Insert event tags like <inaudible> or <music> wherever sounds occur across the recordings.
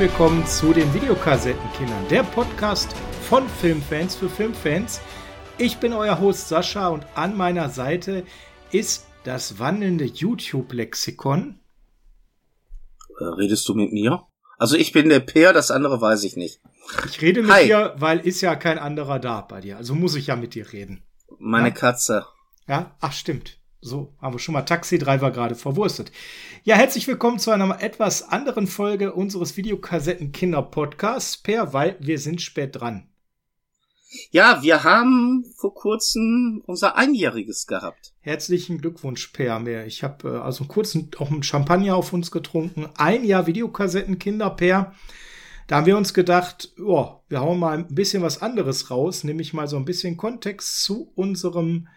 Willkommen zu den Videokassettenkindern, der Podcast von Filmfans für Filmfans. Ich bin euer Host Sascha und an meiner Seite ist das wandelnde YouTube-Lexikon. Äh, redest du mit mir? Also ich bin der Peer, das andere weiß ich nicht. Ich rede mit Hi. dir, weil ist ja kein anderer da bei dir. Also muss ich ja mit dir reden. Meine ja? Katze. Ja, ach stimmt. So, haben wir schon mal Taxi-Driver gerade verwurstet. Ja, herzlich willkommen zu einer etwas anderen Folge unseres Videokassetten-Kinder-Podcasts. Per, weil wir sind spät dran. Ja, wir haben vor kurzem unser Einjähriges gehabt. Herzlichen Glückwunsch, Per. Ich habe äh, also kurz auch einen Champagner auf uns getrunken. Ein Jahr Videokassetten-Kinder, Per. Da haben wir uns gedacht, oh, wir hauen mal ein bisschen was anderes raus, nämlich mal so ein bisschen Kontext zu unserem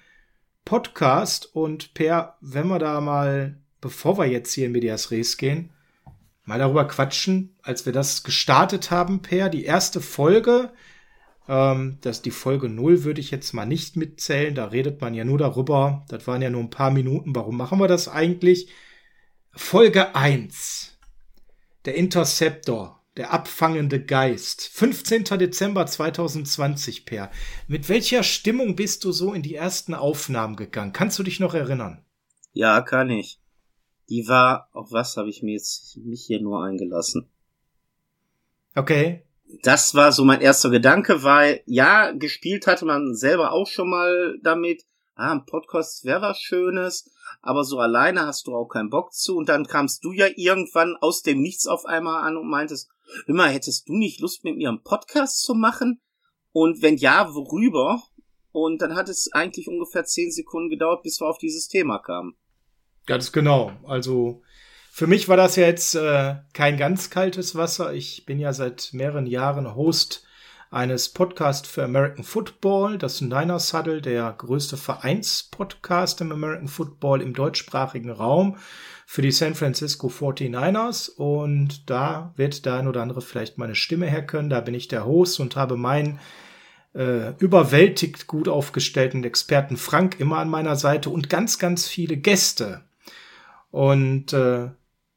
Podcast. Und Per, wenn wir da mal, bevor wir jetzt hier in Medias Res gehen, mal darüber quatschen, als wir das gestartet haben, Per, die erste Folge, ähm, das die Folge 0 würde ich jetzt mal nicht mitzählen, da redet man ja nur darüber, das waren ja nur ein paar Minuten, warum machen wir das eigentlich? Folge 1, der Interceptor, der abfangende Geist. 15. Dezember 2020, Per. Mit welcher Stimmung bist du so in die ersten Aufnahmen gegangen? Kannst du dich noch erinnern? Ja, kann ich. Die war, auf was habe ich mir jetzt mich hier nur eingelassen? Okay. Das war so mein erster Gedanke, weil ja, gespielt hatte man selber auch schon mal damit. Ah, ein Podcast wäre was Schönes, aber so alleine hast du auch keinen Bock zu. Und dann kamst du ja irgendwann aus dem Nichts auf einmal an und meintest, immer, hättest du nicht Lust mit mir einen Podcast zu machen? Und wenn ja, worüber? Und dann hat es eigentlich ungefähr zehn Sekunden gedauert, bis wir auf dieses Thema kamen. Ganz genau. Also für mich war das ja jetzt äh, kein ganz kaltes Wasser. Ich bin ja seit mehreren Jahren Host eines Podcasts für American Football, das Niners Huddle, der größte Vereinspodcast im American Football im deutschsprachigen Raum für die San Francisco 49ers und da wird der ein oder andere vielleicht meine Stimme herkönnen. Da bin ich der Host und habe meinen äh, überwältigt gut aufgestellten Experten Frank immer an meiner Seite und ganz, ganz viele Gäste. Und äh,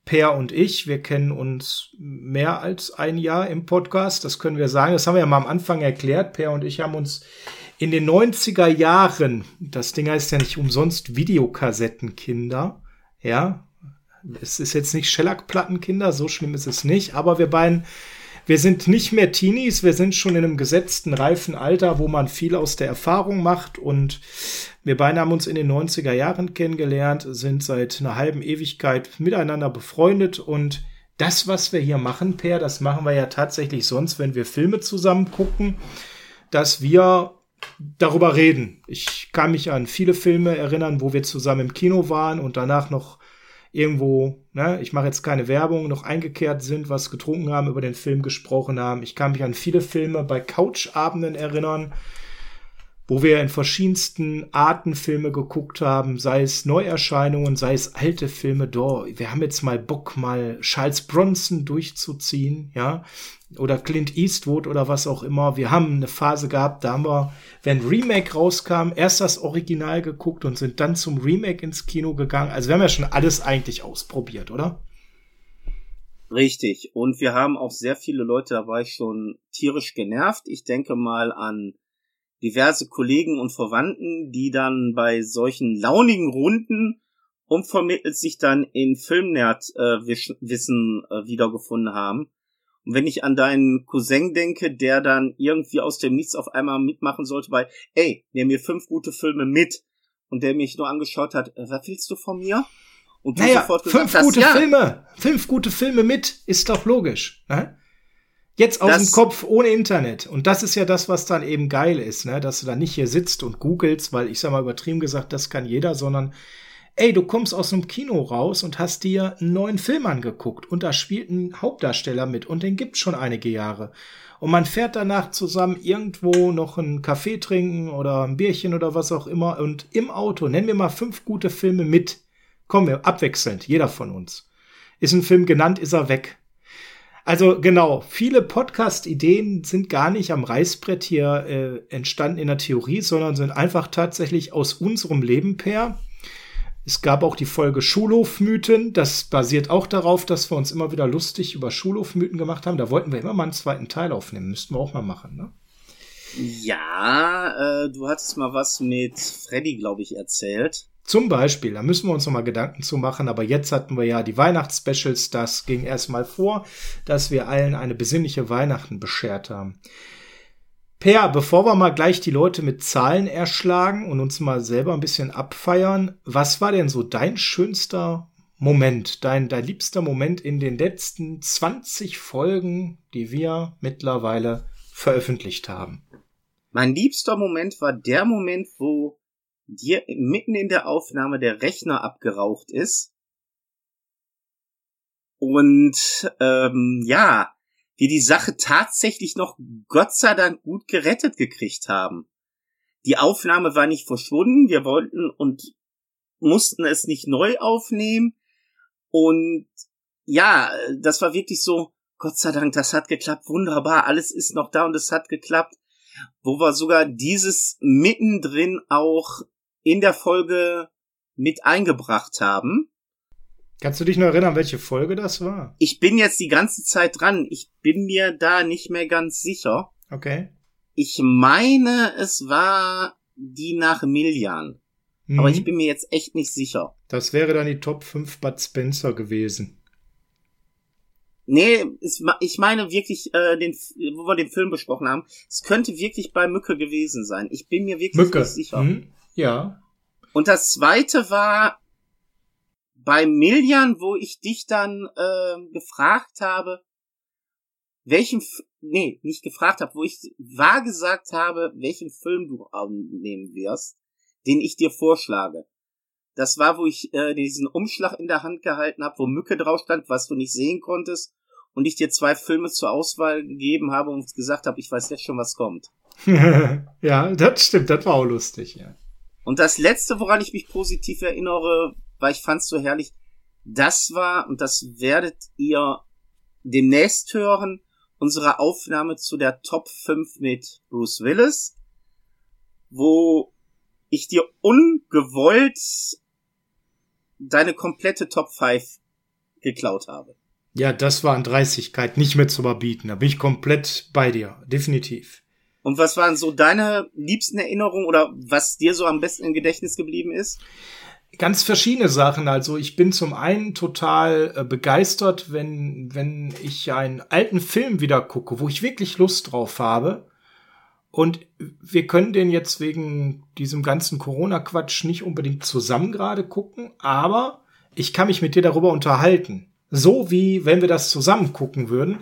Per und ich, wir kennen uns mehr als ein Jahr im Podcast, das können wir sagen. Das haben wir ja mal am Anfang erklärt. Per und ich haben uns in den 90er Jahren, das Ding heißt ja nicht umsonst Videokassettenkinder, ja, es ist jetzt nicht Schellackplattenkinder, so schlimm ist es nicht, aber wir beiden, wir sind nicht mehr Teenies, wir sind schon in einem gesetzten, reifen Alter, wo man viel aus der Erfahrung macht und wir beide haben uns in den 90er Jahren kennengelernt, sind seit einer halben Ewigkeit miteinander befreundet und das, was wir hier machen, Per, das machen wir ja tatsächlich sonst, wenn wir Filme zusammen gucken, dass wir darüber reden. Ich kann mich an viele Filme erinnern, wo wir zusammen im Kino waren und danach noch irgendwo, ne, ich mache jetzt keine Werbung, noch eingekehrt sind, was getrunken haben, über den Film gesprochen haben. Ich kann mich an viele Filme bei Couchabenden erinnern, wo wir in verschiedensten Arten Filme geguckt haben, sei es Neuerscheinungen, sei es alte Filme. Do, wir haben jetzt mal Bock, mal Charles Bronson durchzuziehen, ja oder Clint Eastwood oder was auch immer. Wir haben eine Phase gehabt, da haben wir, wenn Remake rauskam, erst das Original geguckt und sind dann zum Remake ins Kino gegangen. Also wir haben ja schon alles eigentlich ausprobiert, oder? Richtig. Und wir haben auch sehr viele Leute, da war ich schon tierisch genervt. Ich denke mal an diverse Kollegen und Verwandten, die dann bei solchen launigen Runden unvermittelt sich dann in Filmnerd-Wissen äh, äh, wiedergefunden haben und wenn ich an deinen Cousin denke, der dann irgendwie aus dem Nichts auf einmal mitmachen sollte bei, ey, nimm mir fünf gute Filme mit und der mich nur angeschaut hat, äh, was willst du von mir? Und du naja, sofort gesagt fünf gute ja. Filme, fünf gute Filme mit, ist doch logisch. Ne? Jetzt aus das, dem Kopf ohne Internet. Und das ist ja das, was dann eben geil ist, ne? dass du da nicht hier sitzt und googelst, weil ich sag mal übertrieben gesagt, das kann jeder, sondern ey, du kommst aus einem Kino raus und hast dir einen neuen Film angeguckt und da spielt ein Hauptdarsteller mit und den gibt's schon einige Jahre. Und man fährt danach zusammen irgendwo noch einen Kaffee trinken oder ein Bierchen oder was auch immer und im Auto, nennen wir mal fünf gute Filme mit. Kommen wir abwechselnd, jeder von uns. Ist ein Film genannt, ist er weg. Also genau, viele Podcast-Ideen sind gar nicht am Reißbrett hier äh, entstanden in der Theorie, sondern sind einfach tatsächlich aus unserem Leben per Es gab auch die Folge Schulhofmythen. Das basiert auch darauf, dass wir uns immer wieder lustig über Schulhofmythen gemacht haben. Da wollten wir immer mal einen zweiten Teil aufnehmen. Müssten wir auch mal machen, ne? Ja, äh, du hattest mal was mit Freddy, glaube ich, erzählt. Zum Beispiel, da müssen wir uns noch mal Gedanken zu machen, aber jetzt hatten wir ja die Weihnachtsspecials, das ging erstmal vor, dass wir allen eine besinnliche Weihnachten beschert haben. Per, bevor wir mal gleich die Leute mit Zahlen erschlagen und uns mal selber ein bisschen abfeiern, was war denn so dein schönster Moment, dein, dein liebster Moment in den letzten 20 Folgen, die wir mittlerweile veröffentlicht haben? Mein liebster Moment war der Moment, wo dir mitten in der Aufnahme der Rechner abgeraucht ist. Und ähm, ja, wir die Sache tatsächlich noch Gott sei Dank gut gerettet gekriegt haben. Die Aufnahme war nicht verschwunden, wir wollten und mussten es nicht neu aufnehmen. Und ja, das war wirklich so, Gott sei Dank, das hat geklappt, wunderbar, alles ist noch da und es hat geklappt. Wo wir sogar dieses mittendrin auch in der Folge mit eingebracht haben. Kannst du dich noch erinnern, welche Folge das war? Ich bin jetzt die ganze Zeit dran. Ich bin mir da nicht mehr ganz sicher. Okay. Ich meine, es war die nach Millian. Mhm. Aber ich bin mir jetzt echt nicht sicher. Das wäre dann die Top 5 Bud Spencer gewesen. Nee, es, ich meine wirklich, äh, den, wo wir den Film besprochen haben, es könnte wirklich bei Mücke gewesen sein. Ich bin mir wirklich Mücke. nicht sicher. Mhm. Ja. Und das zweite war bei Millian, wo ich dich dann äh, gefragt habe, welchen, F nee, nicht gefragt habe, wo ich wahr gesagt habe, welchen Film du nehmen wirst, den ich dir vorschlage. Das war, wo ich äh, diesen Umschlag in der Hand gehalten habe, wo Mücke drauf stand, was du nicht sehen konntest, und ich dir zwei Filme zur Auswahl gegeben habe und gesagt habe, ich weiß jetzt schon, was kommt. <laughs> ja, das stimmt, das war auch lustig, ja. Und das letzte, woran ich mich positiv erinnere, weil ich fand's so herrlich, das war, und das werdet ihr demnächst hören, unsere Aufnahme zu der Top 5 mit Bruce Willis, wo ich dir ungewollt deine komplette Top 5 geklaut habe. Ja, das war an Dreistigkeit nicht mehr zu überbieten. Da bin ich komplett bei dir, definitiv. Und was waren so deine liebsten Erinnerungen oder was dir so am besten im Gedächtnis geblieben ist? Ganz verschiedene Sachen. Also ich bin zum einen total äh, begeistert, wenn, wenn ich einen alten Film wieder gucke, wo ich wirklich Lust drauf habe. Und wir können den jetzt wegen diesem ganzen Corona-Quatsch nicht unbedingt zusammen gerade gucken, aber ich kann mich mit dir darüber unterhalten. So wie wenn wir das zusammen gucken würden.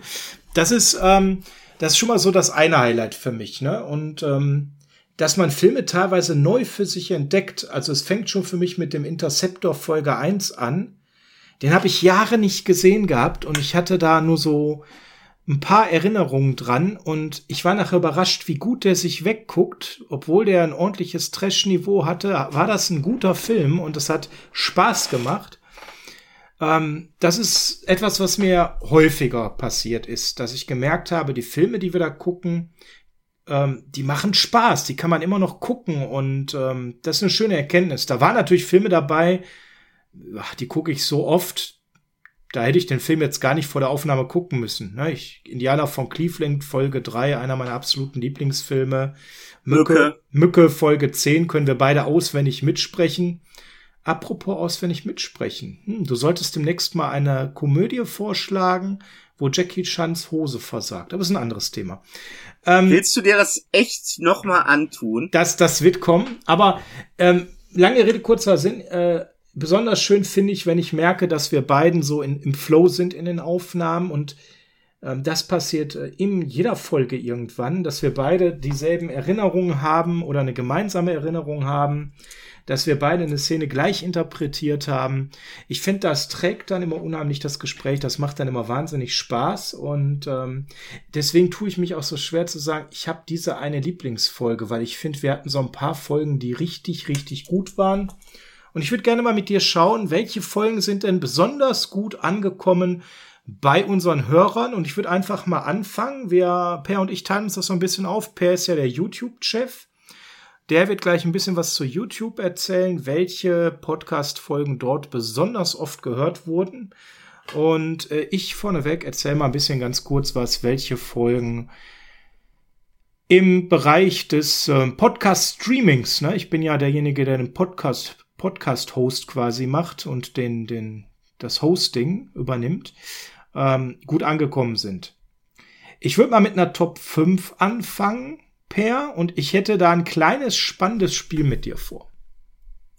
Das ist, ähm, das ist schon mal so das eine Highlight für mich, ne? Und ähm, dass man Filme teilweise neu für sich entdeckt. Also es fängt schon für mich mit dem Interceptor Folge 1 an. Den habe ich Jahre nicht gesehen gehabt und ich hatte da nur so ein paar Erinnerungen dran und ich war nachher überrascht, wie gut der sich wegguckt, obwohl der ein ordentliches Trash-Niveau hatte, war das ein guter Film und es hat Spaß gemacht. Ähm, das ist etwas, was mir häufiger passiert ist, dass ich gemerkt habe, die Filme, die wir da gucken, ähm, die machen Spaß, die kann man immer noch gucken und ähm, das ist eine schöne Erkenntnis. Da waren natürlich Filme dabei, ach, die gucke ich so oft, da hätte ich den Film jetzt gar nicht vor der Aufnahme gucken müssen. Ne? Ich, Indianer von Cleveland, Folge 3, einer meiner absoluten Lieblingsfilme. Mücke, Mücke, Folge 10 können wir beide auswendig mitsprechen. Apropos auswendig mitsprechen. Hm, du solltest demnächst mal eine Komödie vorschlagen, wo Jackie Chans Hose versagt. Aber ist ein anderes Thema. Ähm, Willst du dir das echt noch mal antun? Das, das wird kommen. Aber ähm, lange Rede, kurzer Sinn. Äh, besonders schön finde ich, wenn ich merke, dass wir beiden so in, im Flow sind in den Aufnahmen und ähm, das passiert äh, in jeder Folge irgendwann, dass wir beide dieselben Erinnerungen haben oder eine gemeinsame Erinnerung haben dass wir beide eine Szene gleich interpretiert haben. Ich finde, das trägt dann immer unheimlich das Gespräch, das macht dann immer wahnsinnig Spaß und ähm, deswegen tue ich mich auch so schwer zu sagen, ich habe diese eine Lieblingsfolge, weil ich finde, wir hatten so ein paar Folgen, die richtig, richtig gut waren. Und ich würde gerne mal mit dir schauen, welche Folgen sind denn besonders gut angekommen bei unseren Hörern. Und ich würde einfach mal anfangen. Wir, Per und ich teilen uns das so ein bisschen auf. Per ist ja der YouTube-Chef. Der wird gleich ein bisschen was zu YouTube erzählen, welche Podcast-Folgen dort besonders oft gehört wurden. Und äh, ich vorneweg erzähle mal ein bisschen ganz kurz was, welche Folgen im Bereich des äh, Podcast-Streamings, ne? ich bin ja derjenige, der den Podcast, Podcast-Host quasi macht und den, den, das Hosting übernimmt, ähm, gut angekommen sind. Ich würde mal mit einer Top 5 anfangen, Per, und ich hätte da ein kleines, spannendes Spiel mit dir vor.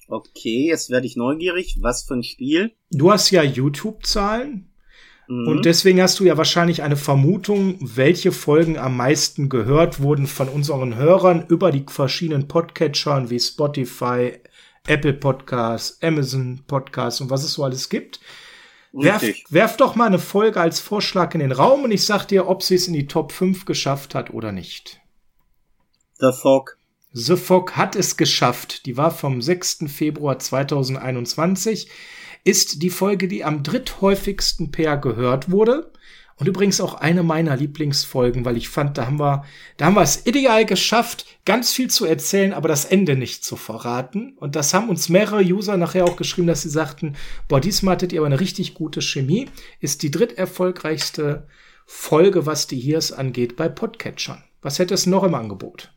Okay, jetzt werde ich neugierig. Was für ein Spiel? Du hast ja YouTube-Zahlen. Mhm. Und deswegen hast du ja wahrscheinlich eine Vermutung, welche Folgen am meisten gehört wurden von unseren Hörern über die verschiedenen Podcatchern wie Spotify, Apple Podcasts, Amazon Podcasts und was es so alles gibt. Werf, werf doch mal eine Folge als Vorschlag in den Raum und ich sag dir, ob sie es in die Top 5 geschafft hat oder nicht. The Fog. The Fog hat es geschafft. Die war vom 6. Februar 2021. Ist die Folge, die am dritthäufigsten per gehört wurde. Und übrigens auch eine meiner Lieblingsfolgen, weil ich fand, da haben wir, da haben wir es ideal geschafft, ganz viel zu erzählen, aber das Ende nicht zu verraten. Und das haben uns mehrere User nachher auch geschrieben, dass sie sagten, boah, diesmal hattet ihr aber eine richtig gute Chemie. Ist die dritterfolgreichste Folge, was die Hears angeht, bei Podcatchern. Was hätte es noch im Angebot?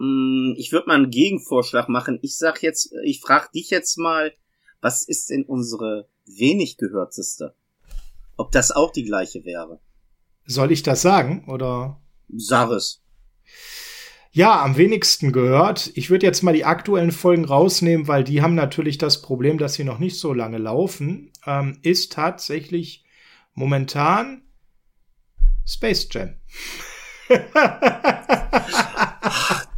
Mm, ich würde mal einen Gegenvorschlag machen. Ich sag jetzt, ich frage dich jetzt mal, was ist denn unsere wenig gehörteste? Ob das auch die gleiche wäre? Soll ich das sagen oder? Sag es. Ja, am wenigsten gehört. Ich würde jetzt mal die aktuellen Folgen rausnehmen, weil die haben natürlich das Problem, dass sie noch nicht so lange laufen. Ähm, ist tatsächlich momentan Space Jam. <laughs>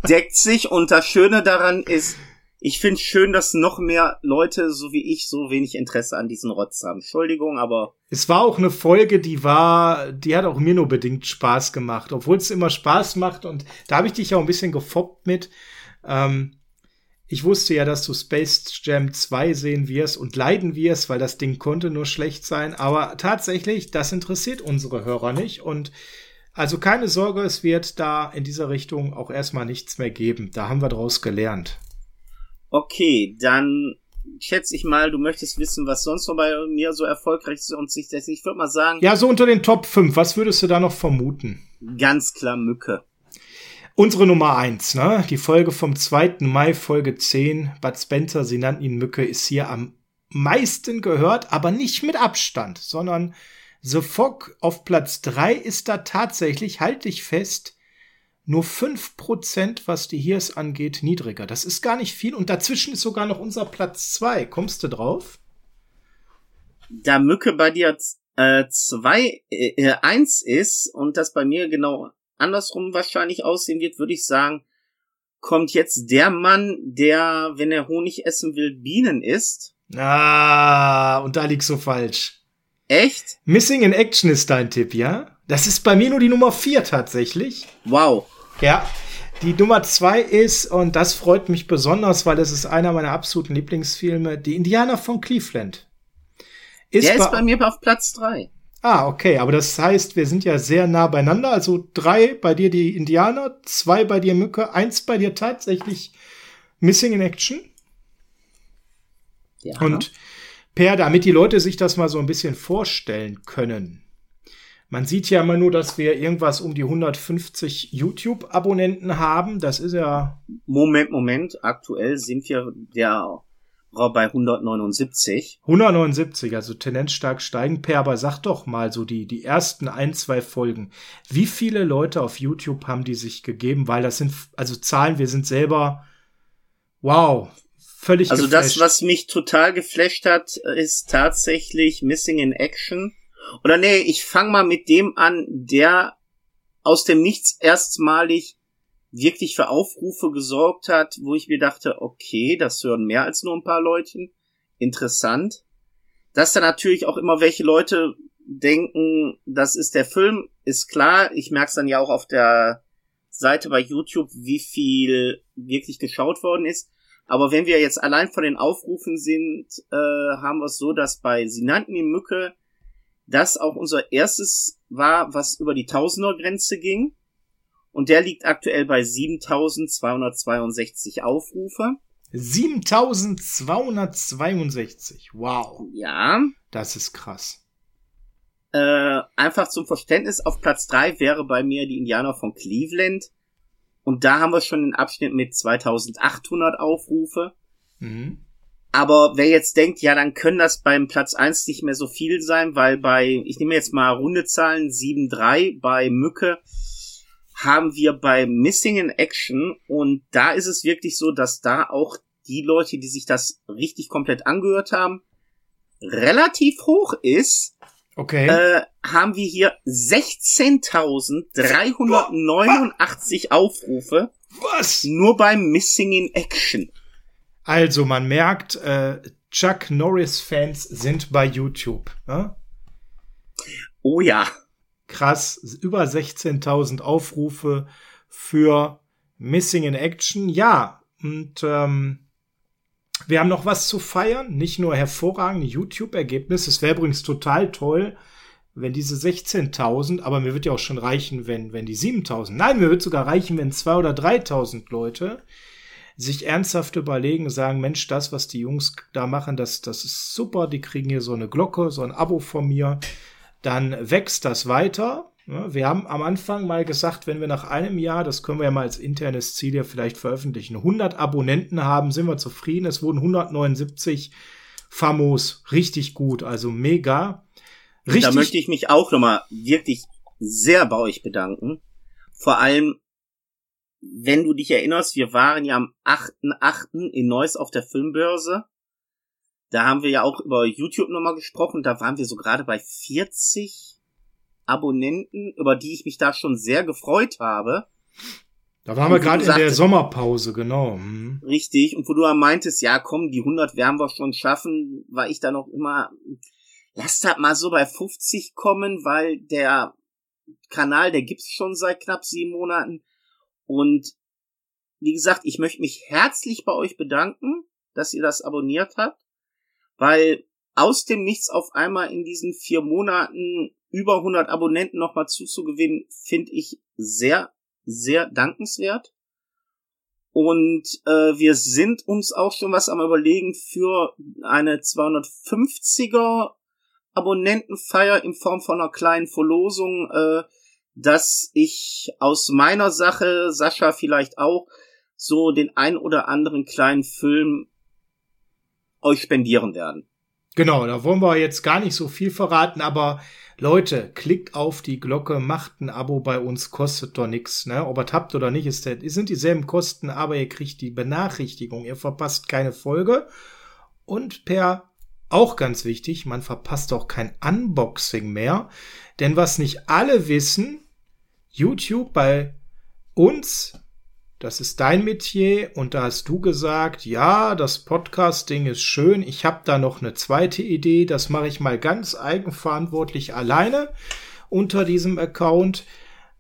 Deckt sich und das Schöne daran ist, ich finde schön, dass noch mehr Leute, so wie ich, so wenig Interesse an diesen Rotz haben. Entschuldigung, aber. Es war auch eine Folge, die war, die hat auch mir nur bedingt Spaß gemacht, obwohl es immer Spaß macht und da habe ich dich auch ein bisschen gefoppt mit. Ähm, ich wusste ja, dass du Space Jam 2 sehen wirst und leiden wirst, weil das Ding konnte nur schlecht sein. Aber tatsächlich, das interessiert unsere Hörer nicht. Und also keine Sorge, es wird da in dieser Richtung auch erstmal nichts mehr geben. Da haben wir draus gelernt. Okay, dann schätze ich mal, du möchtest wissen, was sonst noch bei mir so erfolgreich ist und sich das. Ich würde mal sagen. Ja, so unter den Top 5, was würdest du da noch vermuten? Ganz klar Mücke. Unsere Nummer eins, ne? Die Folge vom 2. Mai, Folge 10. Bud Spencer, sie nannten ihn Mücke, ist hier am meisten gehört, aber nicht mit Abstand, sondern The Fog auf Platz 3 ist da tatsächlich, halte ich fest, nur 5%, was die Hears angeht, niedriger. Das ist gar nicht viel und dazwischen ist sogar noch unser Platz 2. Kommst du drauf? Da Mücke bei dir 2 äh, äh, 1 ist und das bei mir genau andersrum wahrscheinlich aussehen wird, würde ich sagen, kommt jetzt der Mann, der, wenn er Honig essen will, Bienen isst. Ah, und da liegst du falsch. Echt? Missing in Action ist dein Tipp, ja? Das ist bei mir nur die Nummer 4 tatsächlich. Wow. Ja. Die Nummer 2 ist, und das freut mich besonders, weil es ist einer meiner absoluten Lieblingsfilme, Die Indianer von Cleveland. Ist Der ist bei mir auf Platz 3. Ah, okay, aber das heißt, wir sind ja sehr nah beieinander. Also drei bei dir die Indianer, zwei bei dir Mücke, eins bei dir tatsächlich Missing in Action. Ja. Und Per, damit die Leute sich das mal so ein bisschen vorstellen können. Man sieht ja immer nur, dass wir irgendwas um die 150 YouTube-Abonnenten haben. Das ist ja. Moment, Moment. Aktuell sind wir ja bei 179. 179, also Tendenz stark steigen. Per, aber sag doch mal so die, die ersten ein, zwei Folgen. Wie viele Leute auf YouTube haben die sich gegeben? Weil das sind, also Zahlen, wir sind selber, wow, völlig Also geflasht. das, was mich total geflasht hat, ist tatsächlich Missing in Action. Oder nee, ich fange mal mit dem an, der aus dem Nichts erstmalig wirklich für Aufrufe gesorgt hat, wo ich mir dachte, okay, das hören mehr als nur ein paar Leutchen. Interessant. Dass da natürlich auch immer welche Leute denken, das ist der Film, ist klar. Ich merke es dann ja auch auf der Seite bei YouTube, wie viel wirklich geschaut worden ist. Aber wenn wir jetzt allein von den Aufrufen sind, äh, haben wir es so, dass bei Sie nannten die Mücke das auch unser erstes war, was über die Tausender-Grenze ging. Und der liegt aktuell bei 7262 Aufrufe. 7262. Wow. Ja. Das ist krass. Äh, einfach zum Verständnis, auf Platz drei wäre bei mir die Indianer von Cleveland. Und da haben wir schon den Abschnitt mit 2800 Aufrufe. Mhm. Aber wer jetzt denkt, ja, dann können das beim Platz eins nicht mehr so viel sein, weil bei, ich nehme jetzt mal runde Zahlen, 7,3 bei Mücke haben wir bei Missing in Action und da ist es wirklich so, dass da auch die Leute, die sich das richtig komplett angehört haben, relativ hoch ist. Okay. Äh, haben wir hier 16.389 Aufrufe. Was? Nur beim Missing in Action. Also man merkt, äh, Chuck Norris-Fans sind bei YouTube. Ne? Oh ja krass, über 16.000 Aufrufe für Missing in Action. Ja, und ähm, wir haben noch was zu feiern, nicht nur hervorragende YouTube-Ergebnisse. Es wäre übrigens total toll, wenn diese 16.000, aber mir wird ja auch schon reichen, wenn, wenn die 7.000, nein, mir wird sogar reichen, wenn 2.000 oder 3.000 Leute sich ernsthaft überlegen, sagen, Mensch, das, was die Jungs da machen, das, das ist super, die kriegen hier so eine Glocke, so ein Abo von mir dann wächst das weiter. Wir haben am Anfang mal gesagt, wenn wir nach einem Jahr, das können wir ja mal als internes Ziel ja vielleicht veröffentlichen, 100 Abonnenten haben, sind wir zufrieden. Es wurden 179 famos, richtig gut, also mega. Richtig. Da möchte ich mich auch nochmal wirklich sehr bei euch bedanken. Vor allem, wenn du dich erinnerst, wir waren ja am 8.8. in Neuss auf der Filmbörse da haben wir ja auch über YouTube nochmal gesprochen. Da waren wir so gerade bei 40 Abonnenten, über die ich mich da schon sehr gefreut habe. Da waren wir gerade in der Sommerpause, genau. Mhm. Richtig. Und wo du meintest, ja komm, die 100 werden wir schon schaffen, war ich da noch immer, lass das mal so bei 50 kommen, weil der Kanal, der gibt's schon seit knapp sieben Monaten. Und wie gesagt, ich möchte mich herzlich bei euch bedanken, dass ihr das abonniert habt weil aus dem Nichts auf einmal in diesen vier Monaten über 100 Abonnenten nochmal zuzugewinnen, finde ich sehr, sehr dankenswert. Und äh, wir sind uns auch schon was am überlegen für eine 250er Abonnentenfeier in Form von einer kleinen Verlosung, äh, dass ich aus meiner Sache, Sascha vielleicht auch, so den ein oder anderen kleinen Film euch spendieren werden. Genau, da wollen wir jetzt gar nicht so viel verraten, aber Leute, klickt auf die Glocke, macht ein Abo bei uns, kostet doch nichts, ne? Ob ihr habt oder nicht, ist der, sind dieselben Kosten, aber ihr kriegt die Benachrichtigung, ihr verpasst keine Folge und per auch ganz wichtig, man verpasst auch kein Unboxing mehr, denn was nicht alle wissen, YouTube bei uns das ist dein Metier und da hast du gesagt, ja, das Podcasting ist schön, ich habe da noch eine zweite Idee, das mache ich mal ganz eigenverantwortlich alleine unter diesem Account.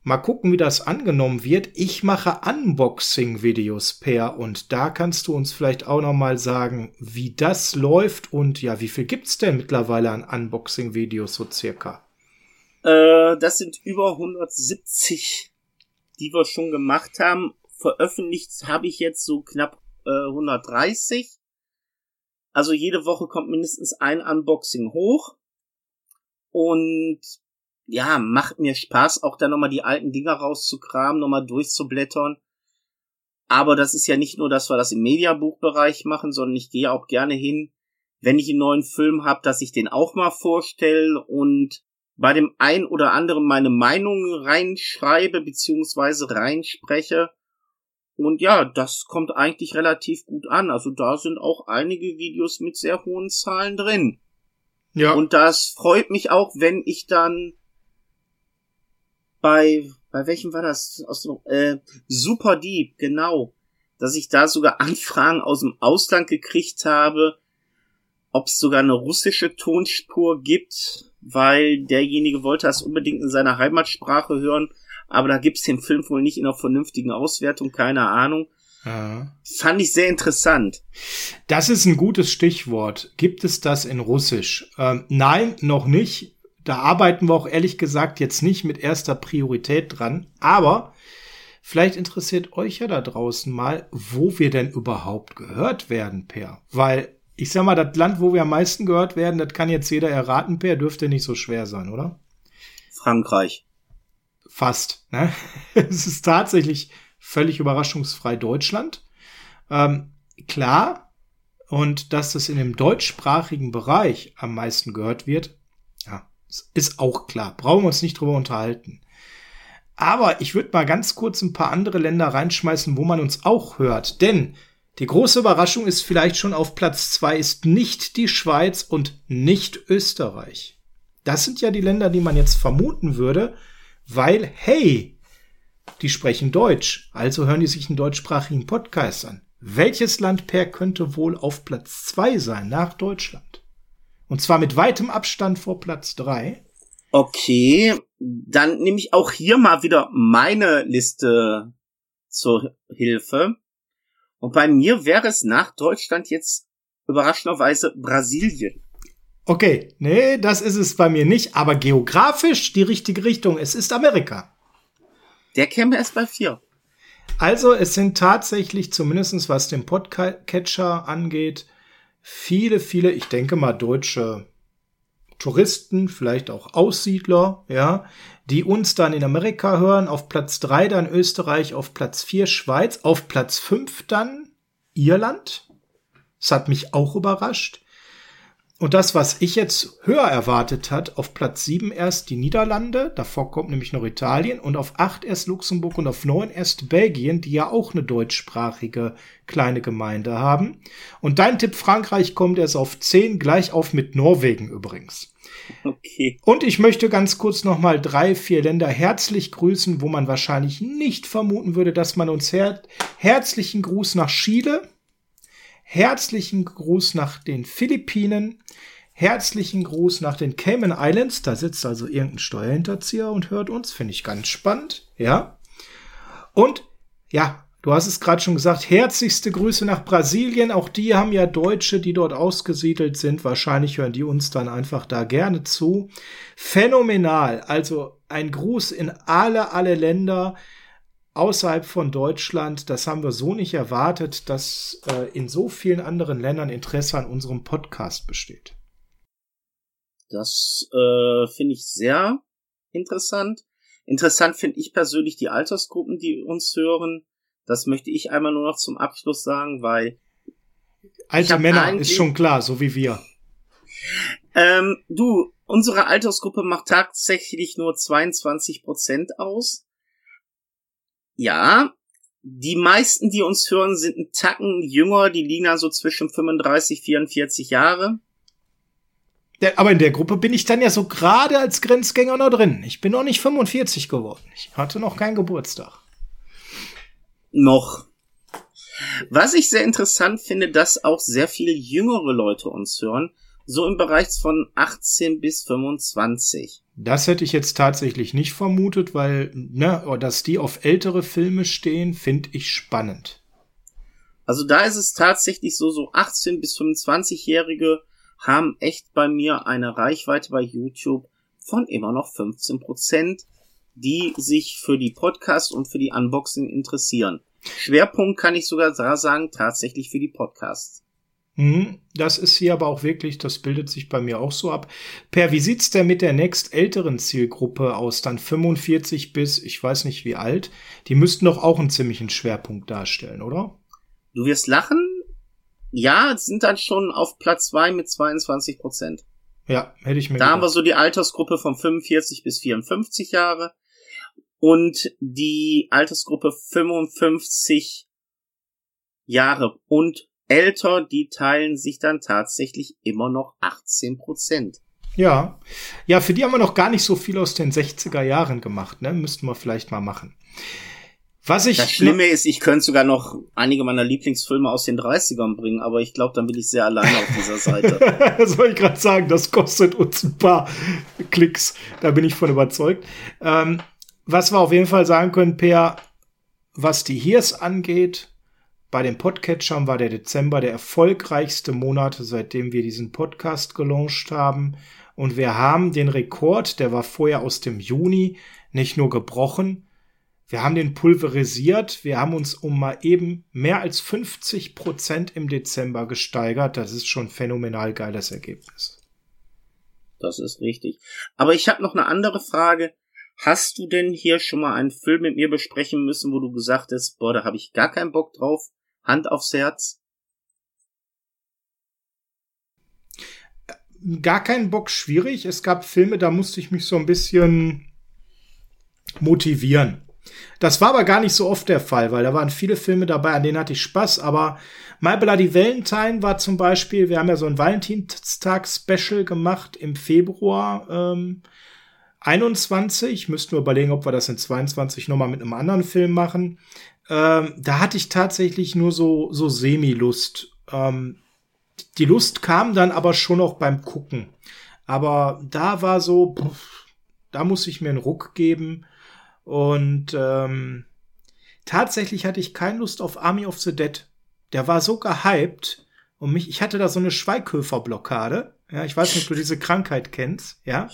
Mal gucken, wie das angenommen wird. Ich mache Unboxing-Videos per und da kannst du uns vielleicht auch noch mal sagen, wie das läuft und ja, wie viel gibt's denn mittlerweile an Unboxing-Videos so circa? Äh, das sind über 170, die wir schon gemacht haben veröffentlicht habe ich jetzt so knapp äh, 130. Also jede Woche kommt mindestens ein Unboxing hoch. Und ja, macht mir Spaß, auch da nochmal die alten Dinger rauszukramen, nochmal durchzublättern. Aber das ist ja nicht nur, dass wir das im Mediabuchbereich machen, sondern ich gehe auch gerne hin, wenn ich einen neuen Film habe, dass ich den auch mal vorstelle und bei dem ein oder anderen meine Meinung reinschreibe beziehungsweise reinspreche. Und ja, das kommt eigentlich relativ gut an. Also da sind auch einige Videos mit sehr hohen Zahlen drin. Ja. Und das freut mich auch, wenn ich dann bei, bei welchem war das? Aus dem, äh, Super Deep, genau. Dass ich da sogar <laughs> Anfragen aus dem Ausland gekriegt habe, ob es sogar eine russische Tonspur gibt, weil derjenige wollte das unbedingt in seiner Heimatsprache hören aber da gibt's den Film wohl nicht in einer vernünftigen Auswertung, keine Ahnung. Ja. Fand ich sehr interessant. Das ist ein gutes Stichwort. Gibt es das in Russisch? Ähm, nein, noch nicht. Da arbeiten wir auch ehrlich gesagt jetzt nicht mit erster Priorität dran. Aber vielleicht interessiert euch ja da draußen mal, wo wir denn überhaupt gehört werden, Per. Weil ich sag mal, das Land, wo wir am meisten gehört werden, das kann jetzt jeder erraten, Per, dürfte nicht so schwer sein, oder? Frankreich. Fast. Ne? <laughs> es ist tatsächlich völlig überraschungsfrei Deutschland. Ähm, klar, und dass es in dem deutschsprachigen Bereich am meisten gehört wird, ja, ist auch klar. Brauchen wir uns nicht drüber unterhalten. Aber ich würde mal ganz kurz ein paar andere Länder reinschmeißen, wo man uns auch hört. Denn die große Überraschung ist vielleicht schon auf Platz zwei ist nicht die Schweiz und nicht Österreich. Das sind ja die Länder, die man jetzt vermuten würde, weil, hey, die sprechen Deutsch, also hören die sich einen deutschsprachigen Podcast an. Welches Land per könnte wohl auf Platz zwei sein nach Deutschland? Und zwar mit weitem Abstand vor Platz drei. Okay, dann nehme ich auch hier mal wieder meine Liste zur Hilfe. Und bei mir wäre es nach Deutschland jetzt überraschenderweise Brasilien. Okay, nee, das ist es bei mir nicht, aber geografisch die richtige Richtung. Es ist Amerika. Der käme erst bei vier. Also, es sind tatsächlich, zumindestens was den Podcatcher angeht, viele, viele, ich denke mal, deutsche Touristen, vielleicht auch Aussiedler, ja, die uns dann in Amerika hören. Auf Platz drei dann Österreich, auf Platz vier Schweiz, auf Platz fünf dann Irland. Das hat mich auch überrascht. Und das, was ich jetzt höher erwartet hat, auf Platz 7 erst die Niederlande, davor kommt nämlich noch Italien und auf 8 erst Luxemburg und auf 9 erst Belgien, die ja auch eine deutschsprachige kleine Gemeinde haben. Und dein Tipp Frankreich kommt erst auf 10, gleich auf mit Norwegen übrigens. Okay. Und ich möchte ganz kurz nochmal drei, vier Länder herzlich grüßen, wo man wahrscheinlich nicht vermuten würde, dass man uns her herzlichen Gruß nach Chile, Herzlichen Gruß nach den Philippinen. Herzlichen Gruß nach den Cayman Islands. Da sitzt also irgendein Steuerhinterzieher und hört uns. Finde ich ganz spannend. Ja. Und ja, du hast es gerade schon gesagt, herzlichste Grüße nach Brasilien. Auch die haben ja Deutsche, die dort ausgesiedelt sind. Wahrscheinlich hören die uns dann einfach da gerne zu. Phänomenal. Also ein Gruß in alle, alle Länder außerhalb von Deutschland. Das haben wir so nicht erwartet, dass äh, in so vielen anderen Ländern Interesse an unserem Podcast besteht. Das äh, finde ich sehr interessant. Interessant finde ich persönlich die Altersgruppen, die uns hören. Das möchte ich einmal nur noch zum Abschluss sagen, weil alte Männer ist schon klar, so wie wir. Ähm, du, unsere Altersgruppe macht tatsächlich nur 22 Prozent aus. Ja, die meisten, die uns hören, sind ein Tacken jünger, die liegen also zwischen 35, 44 Jahre. Der, aber in der Gruppe bin ich dann ja so gerade als Grenzgänger noch drin. Ich bin noch nicht 45 geworden. Ich hatte noch keinen Geburtstag. Noch. Was ich sehr interessant finde, dass auch sehr viele jüngere Leute uns hören, so im Bereich von 18 bis 25. Das hätte ich jetzt tatsächlich nicht vermutet, weil, ne, dass die auf ältere Filme stehen, finde ich spannend. Also da ist es tatsächlich so, so 18 bis 25-Jährige haben echt bei mir eine Reichweite bei YouTube von immer noch 15 Prozent, die sich für die Podcasts und für die Unboxing interessieren. Schwerpunkt kann ich sogar sagen, tatsächlich für die Podcasts. Mhm, das ist hier aber auch wirklich, das bildet sich bei mir auch so ab. Per, wie sieht's denn mit der nächst älteren Zielgruppe aus? Dann 45 bis, ich weiß nicht wie alt. Die müssten doch auch einen ziemlichen Schwerpunkt darstellen, oder? Du wirst lachen. Ja, sind dann schon auf Platz zwei mit 22 Prozent. Ja, hätte ich mir Da gedacht. haben wir so die Altersgruppe von 45 bis 54 Jahre. Und die Altersgruppe 55 Jahre und älter, die teilen sich dann tatsächlich immer noch 18 Prozent. Ja, ja, für die haben wir noch gar nicht so viel aus den 60er Jahren gemacht, ne? Müssten wir vielleicht mal machen. Was ich. Das Schlimme ist, ich könnte sogar noch einige meiner Lieblingsfilme aus den 30ern bringen, aber ich glaube, dann bin ich sehr alleine auf dieser Seite. <laughs> das wollte ich gerade sagen, das kostet uns ein paar Klicks. Da bin ich von überzeugt. Ähm, was wir auf jeden Fall sagen können, Per, was die Hiers angeht, bei den Podcatchern war der Dezember der erfolgreichste Monat, seitdem wir diesen Podcast gelauncht haben. Und wir haben den Rekord, der war vorher aus dem Juni, nicht nur gebrochen, Wir haben den pulverisiert. Wir haben uns um mal eben mehr als 50 Prozent im Dezember gesteigert. Das ist schon phänomenal geiles Ergebnis. Das ist richtig. Aber ich habe noch eine andere Frage. Hast du denn hier schon mal einen Film mit mir besprechen müssen, wo du gesagt hast, boah, da habe ich gar keinen Bock drauf? Hand aufs Herz? Gar keinen Bock schwierig. Es gab Filme, da musste ich mich so ein bisschen motivieren. Das war aber gar nicht so oft der Fall, weil da waren viele Filme dabei, an denen hatte ich Spaß, aber My Bloody Valentine war zum Beispiel, wir haben ja so ein Valentinstag-Special gemacht im Februar ähm, 21. Müssten wir überlegen, ob wir das in 22 nochmal mit einem anderen Film machen. Ähm, da hatte ich tatsächlich nur so, so Semi-Lust. Ähm, die Lust kam dann aber schon auch beim Gucken. Aber da war so, pff, da muss ich mir einen Ruck geben. Und ähm, tatsächlich hatte ich keine Lust auf Army of the Dead. Der war so gehypt und mich, ich hatte da so eine Schweighöfer-Blockade. Ja, ich weiß nicht, ob du diese Krankheit kennst, ja.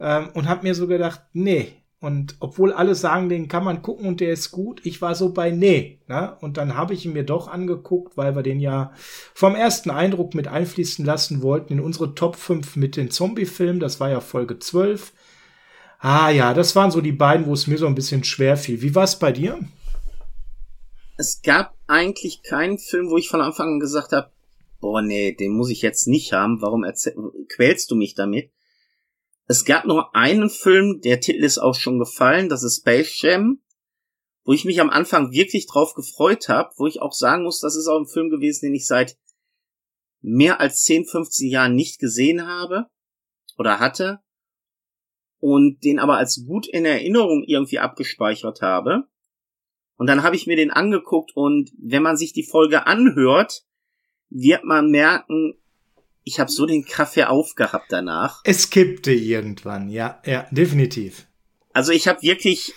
Ähm, und hab mir so gedacht, nee. Und obwohl alle sagen, den kann man gucken und der ist gut, ich war so bei nee. Ne? Und dann habe ich ihn mir doch angeguckt, weil wir den ja vom ersten Eindruck mit einfließen lassen wollten in unsere Top 5 mit den Zombie-Filmen. Das war ja Folge 12. Ah ja, das waren so die beiden, wo es mir so ein bisschen schwer fiel. Wie war es bei dir? Es gab eigentlich keinen Film, wo ich von Anfang an gesagt habe, boah, nee, den muss ich jetzt nicht haben. Warum quälst du mich damit? Es gab nur einen Film, der Titel ist auch schon gefallen, das ist Space Jam, wo ich mich am Anfang wirklich drauf gefreut habe, wo ich auch sagen muss, das ist auch ein Film gewesen, den ich seit mehr als 10, 15 Jahren nicht gesehen habe oder hatte und den aber als gut in Erinnerung irgendwie abgespeichert habe. Und dann habe ich mir den angeguckt und wenn man sich die Folge anhört, wird man merken, ich habe so den Kaffee aufgehabt danach. Es kippte irgendwann, ja, ja, definitiv. Also ich habe wirklich,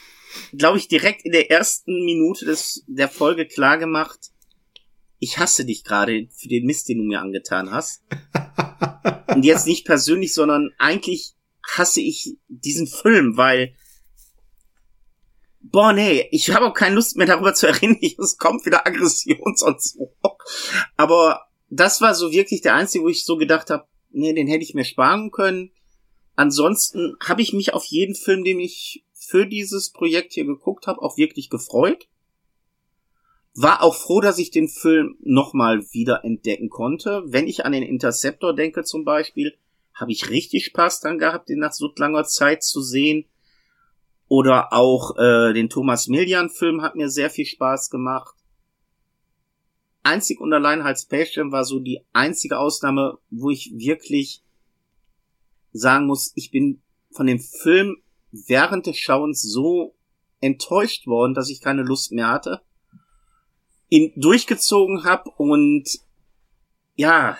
glaube ich, direkt in der ersten Minute des, der Folge klar gemacht, ich hasse dich gerade für den Mist, den du mir angetan hast. <laughs> Und jetzt nicht persönlich, sondern eigentlich hasse ich diesen Film, weil boah, nee, ich habe auch keine Lust mehr darüber zu erinnern, <laughs> es kommt wieder Aggression <laughs> und so. Aber das war so wirklich der einzige, wo ich so gedacht habe, nee, den hätte ich mir sparen können. Ansonsten habe ich mich auf jeden Film, den ich für dieses Projekt hier geguckt habe, auch wirklich gefreut. War auch froh, dass ich den Film nochmal wieder entdecken konnte. Wenn ich an den Interceptor denke zum Beispiel, habe ich richtig Spaß dann gehabt, den nach so langer Zeit zu sehen. Oder auch äh, den Thomas Millian-Film hat mir sehr viel Spaß gemacht. Einzig und allein halt Space Jam war so die einzige Ausnahme, wo ich wirklich sagen muss, ich bin von dem Film während des Schauens so enttäuscht worden, dass ich keine Lust mehr hatte, ihn durchgezogen habe und ja,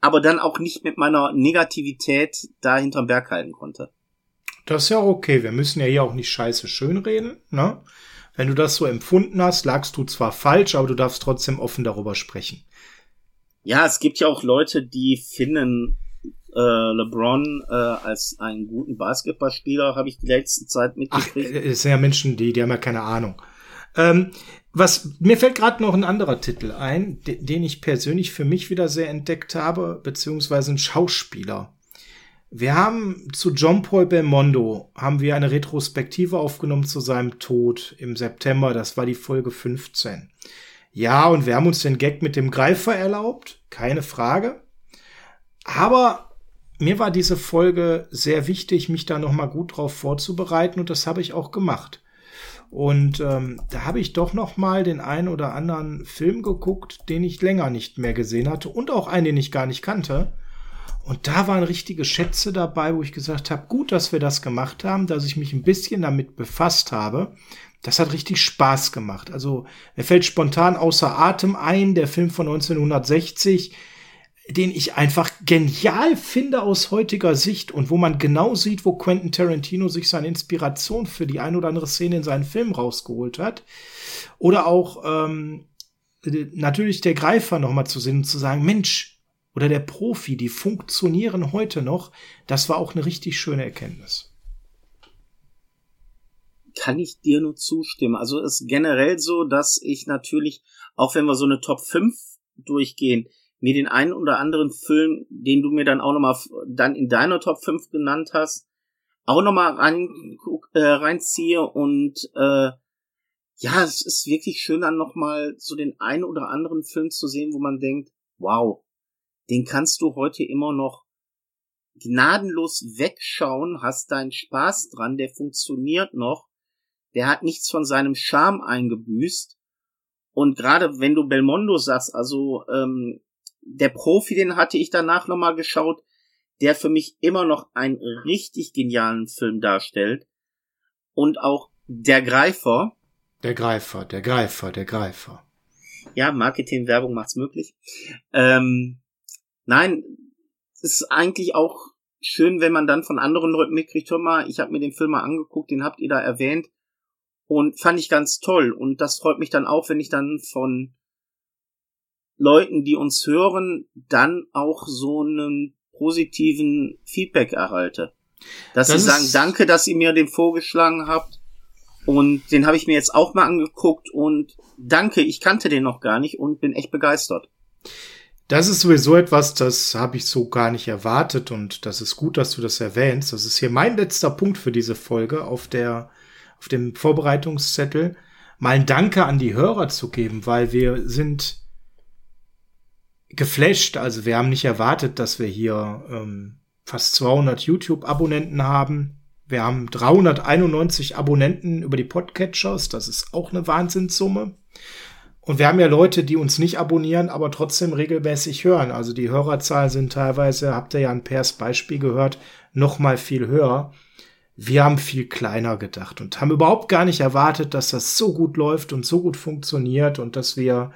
aber dann auch nicht mit meiner Negativität da hinterm Berg halten konnte. Das ist ja okay. Wir müssen ja hier auch nicht scheiße schönreden, ne? Wenn du das so empfunden hast, lagst du zwar falsch, aber du darfst trotzdem offen darüber sprechen. Ja, es gibt ja auch Leute, die finden äh, LeBron äh, als einen guten Basketballspieler, habe ich die letzte Zeit mitgekriegt. Ach, es sind ja Menschen, die, die haben ja keine Ahnung. Ähm, was mir fällt gerade noch ein anderer Titel ein, den, den ich persönlich für mich wieder sehr entdeckt habe, beziehungsweise ein Schauspieler. Wir haben zu John Paul Belmondo haben wir eine Retrospektive aufgenommen zu seinem Tod im September. Das war die Folge 15. Ja, und wir haben uns den Gag mit dem Greifer erlaubt, keine Frage. Aber mir war diese Folge sehr wichtig, mich da noch mal gut drauf vorzubereiten und das habe ich auch gemacht. Und ähm, da habe ich doch noch mal den einen oder anderen Film geguckt, den ich länger nicht mehr gesehen hatte und auch einen, den ich gar nicht kannte. Und da waren richtige Schätze dabei, wo ich gesagt habe, gut, dass wir das gemacht haben, dass ich mich ein bisschen damit befasst habe. Das hat richtig Spaß gemacht. Also, er fällt spontan außer Atem ein, der Film von 1960, den ich einfach genial finde aus heutiger Sicht und wo man genau sieht, wo Quentin Tarantino sich seine Inspiration für die ein oder andere Szene in seinen Film rausgeholt hat. Oder auch ähm, natürlich der Greifer nochmal zu sehen und zu sagen, Mensch, oder der Profi, die funktionieren heute noch, das war auch eine richtig schöne Erkenntnis. kann ich dir nur zustimmen. Also ist generell so, dass ich natürlich, auch wenn wir so eine Top 5 durchgehen, mir den einen oder anderen Film, den du mir dann auch nochmal dann in deiner Top 5 genannt hast, auch nochmal rein, äh, reinziehe und äh, ja, es ist wirklich schön dann nochmal so den einen oder anderen Film zu sehen, wo man denkt, wow, den kannst du heute immer noch gnadenlos wegschauen, hast deinen Spaß dran, der funktioniert noch, der hat nichts von seinem Charme eingebüßt. Und gerade wenn du Belmondo sagst, also ähm, der Profi, den hatte ich danach nochmal geschaut, der für mich immer noch einen richtig genialen Film darstellt. Und auch Der Greifer. Der Greifer, der Greifer, der Greifer. Ja, Marketing, Werbung macht's möglich. Ähm, nein, ist eigentlich auch schön, wenn man dann von anderen Leuten mitkriegt, hör mal, ich habe mir den Film mal angeguckt, den habt ihr da erwähnt und fand ich ganz toll und das freut mich dann auch, wenn ich dann von Leuten, die uns hören, dann auch so einen positiven Feedback erhalte. Dass das sie sagen, danke, dass ihr mir den vorgeschlagen habt. Und den habe ich mir jetzt auch mal angeguckt und danke, ich kannte den noch gar nicht und bin echt begeistert. Das ist sowieso etwas, das habe ich so gar nicht erwartet und das ist gut, dass du das erwähnst. Das ist hier mein letzter Punkt für diese Folge auf der, auf dem Vorbereitungszettel. Mal ein Danke an die Hörer zu geben, weil wir sind geflasht. Also wir haben nicht erwartet, dass wir hier ähm, fast 200 YouTube-Abonnenten haben. Wir haben 391 Abonnenten über die Podcatchers. Das ist auch eine Wahnsinnssumme. Und wir haben ja Leute, die uns nicht abonnieren, aber trotzdem regelmäßig hören. Also die Hörerzahlen sind teilweise, habt ihr ja ein Pers Beispiel gehört, noch mal viel höher. Wir haben viel kleiner gedacht und haben überhaupt gar nicht erwartet, dass das so gut läuft und so gut funktioniert und dass wir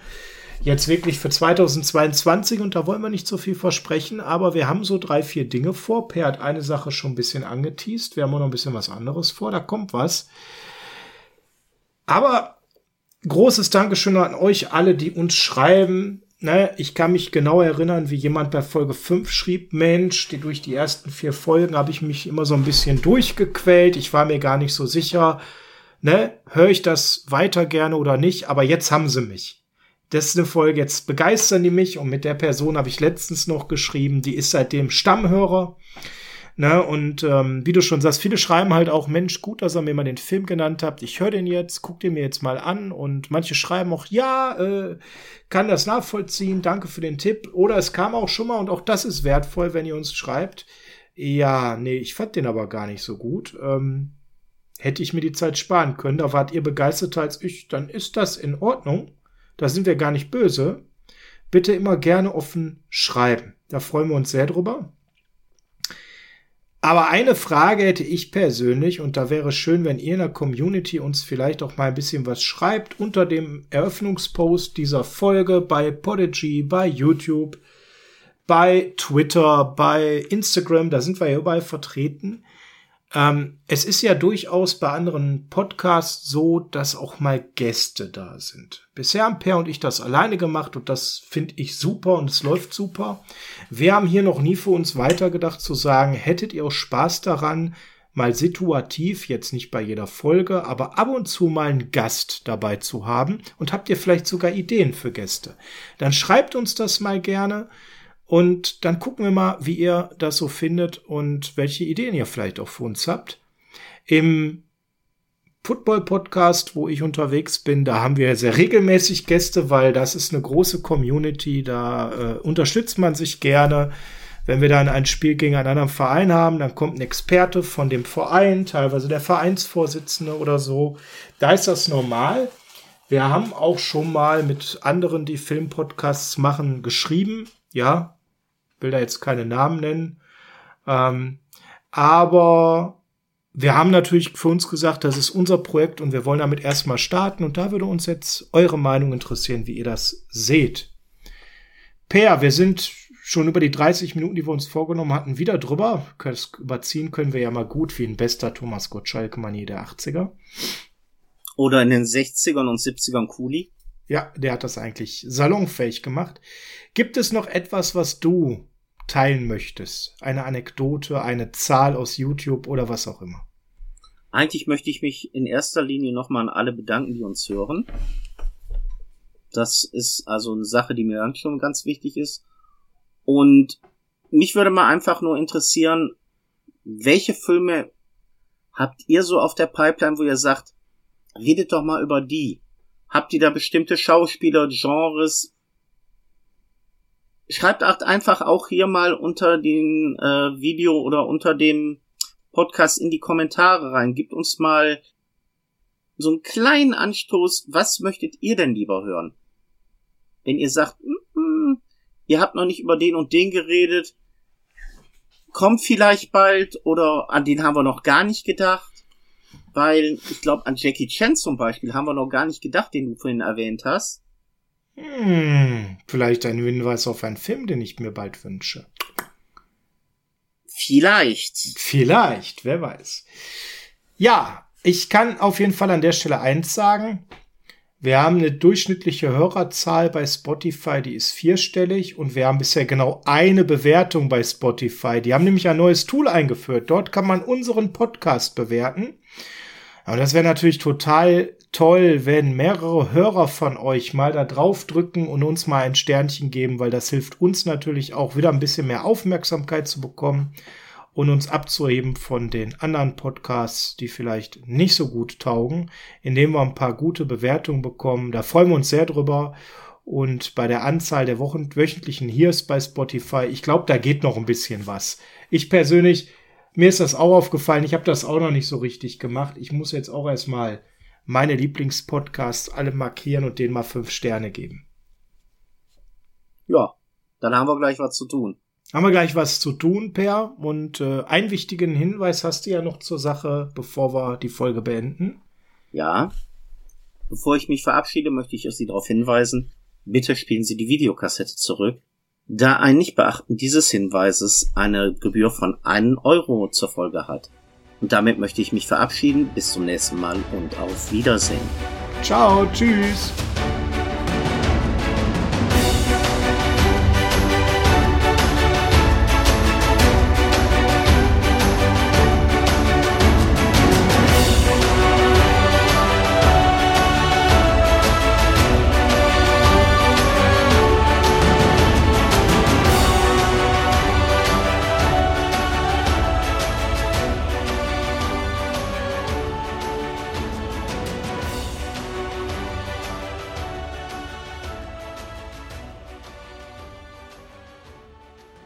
jetzt wirklich für 2022, und da wollen wir nicht so viel versprechen, aber wir haben so drei, vier Dinge vor. Per hat eine Sache schon ein bisschen angeteased. Wir haben auch noch ein bisschen was anderes vor. Da kommt was. Aber großes Dankeschön an euch alle, die uns schreiben. Ne, ich kann mich genau erinnern, wie jemand bei Folge 5 schrieb, Mensch, die durch die ersten vier Folgen habe ich mich immer so ein bisschen durchgequält. Ich war mir gar nicht so sicher, ne, höre ich das weiter gerne oder nicht, aber jetzt haben sie mich das ist eine Folge, jetzt begeistern die mich und mit der Person habe ich letztens noch geschrieben, die ist seitdem Stammhörer. Ne, und ähm, wie du schon sagst, viele schreiben halt auch, Mensch, gut, dass ihr mir mal den Film genannt habt. Ich höre den jetzt, guck den mir jetzt mal an. Und manche schreiben auch, ja, äh, kann das nachvollziehen, danke für den Tipp. Oder es kam auch schon mal, und auch das ist wertvoll, wenn ihr uns schreibt. Ja, nee, ich fand den aber gar nicht so gut. Ähm, hätte ich mir die Zeit sparen können, da wart ihr begeisterter als ich, dann ist das in Ordnung da sind wir gar nicht böse, bitte immer gerne offen schreiben. Da freuen wir uns sehr drüber. Aber eine Frage hätte ich persönlich, und da wäre schön, wenn ihr in der Community uns vielleicht auch mal ein bisschen was schreibt unter dem Eröffnungspost dieser Folge bei Podigy, bei YouTube, bei Twitter, bei Instagram, da sind wir ja überall vertreten. Ähm, es ist ja durchaus bei anderen Podcasts so, dass auch mal Gäste da sind. Bisher haben Per und ich das alleine gemacht und das finde ich super und es läuft super. Wir haben hier noch nie für uns weitergedacht zu sagen, hättet ihr auch Spaß daran, mal situativ, jetzt nicht bei jeder Folge, aber ab und zu mal einen Gast dabei zu haben und habt ihr vielleicht sogar Ideen für Gäste. Dann schreibt uns das mal gerne. Und dann gucken wir mal, wie ihr das so findet und welche Ideen ihr vielleicht auch für uns habt. Im Football-Podcast, wo ich unterwegs bin, da haben wir sehr regelmäßig Gäste, weil das ist eine große Community, da äh, unterstützt man sich gerne. Wenn wir dann ein Spiel gegen einen anderen Verein haben, dann kommt ein Experte von dem Verein, teilweise der Vereinsvorsitzende oder so. Da ist das normal. Wir haben auch schon mal mit anderen, die Filmpodcasts machen, geschrieben. Ja, will da jetzt keine Namen nennen. Ähm, aber wir haben natürlich für uns gesagt, das ist unser Projekt und wir wollen damit erstmal starten. Und da würde uns jetzt eure Meinung interessieren, wie ihr das seht. Per, wir sind schon über die 30 Minuten, die wir uns vorgenommen hatten, wieder drüber. Das überziehen können wir ja mal gut, wie ein bester Thomas Gottschalk-Manier der 80er. Oder in den 60ern und 70ern Kuli. Ja, der hat das eigentlich salonfähig gemacht. Gibt es noch etwas, was du teilen möchtest? Eine Anekdote, eine Zahl aus YouTube oder was auch immer? eigentlich möchte ich mich in erster Linie nochmal an alle bedanken, die uns hören. Das ist also eine Sache, die mir dann schon ganz wichtig ist. Und mich würde mal einfach nur interessieren, welche Filme habt ihr so auf der Pipeline, wo ihr sagt, redet doch mal über die. Habt ihr da bestimmte Schauspieler, Genres? Schreibt einfach auch hier mal unter dem äh, Video oder unter dem Podcast in die Kommentare rein. Gibt uns mal so einen kleinen Anstoß. Was möchtet ihr denn lieber hören? Wenn ihr sagt, mm, mm, ihr habt noch nicht über den und den geredet, kommt vielleicht bald oder an den haben wir noch gar nicht gedacht. Weil ich glaube, an Jackie Chan zum Beispiel haben wir noch gar nicht gedacht, den du vorhin erwähnt hast. Hm, vielleicht ein Hinweis auf einen Film, den ich mir bald wünsche. Vielleicht. Vielleicht, wer weiß. Ja, ich kann auf jeden Fall an der Stelle eins sagen. Wir haben eine durchschnittliche Hörerzahl bei Spotify, die ist vierstellig und wir haben bisher genau eine Bewertung bei Spotify. Die haben nämlich ein neues Tool eingeführt. Dort kann man unseren Podcast bewerten. Aber das wäre natürlich total toll, wenn mehrere Hörer von euch mal da drauf drücken und uns mal ein Sternchen geben, weil das hilft uns natürlich auch wieder ein bisschen mehr Aufmerksamkeit zu bekommen und uns abzuheben von den anderen Podcasts, die vielleicht nicht so gut taugen, indem wir ein paar gute Bewertungen bekommen. Da freuen wir uns sehr drüber. Und bei der Anzahl der Wochen wöchentlichen Hears bei Spotify, ich glaube, da geht noch ein bisschen was. Ich persönlich, mir ist das auch aufgefallen, ich habe das auch noch nicht so richtig gemacht. Ich muss jetzt auch erstmal meine Lieblingspodcasts alle markieren und denen mal fünf Sterne geben. Ja, dann haben wir gleich was zu tun haben wir gleich was zu tun, Per. Und äh, einen wichtigen Hinweis hast du ja noch zur Sache, bevor wir die Folge beenden. Ja. Bevor ich mich verabschiede, möchte ich Sie darauf hinweisen, bitte spielen Sie die Videokassette zurück, da ein Nichtbeachten dieses Hinweises eine Gebühr von einen Euro zur Folge hat. Und damit möchte ich mich verabschieden. Bis zum nächsten Mal und auf Wiedersehen. Ciao, tschüss.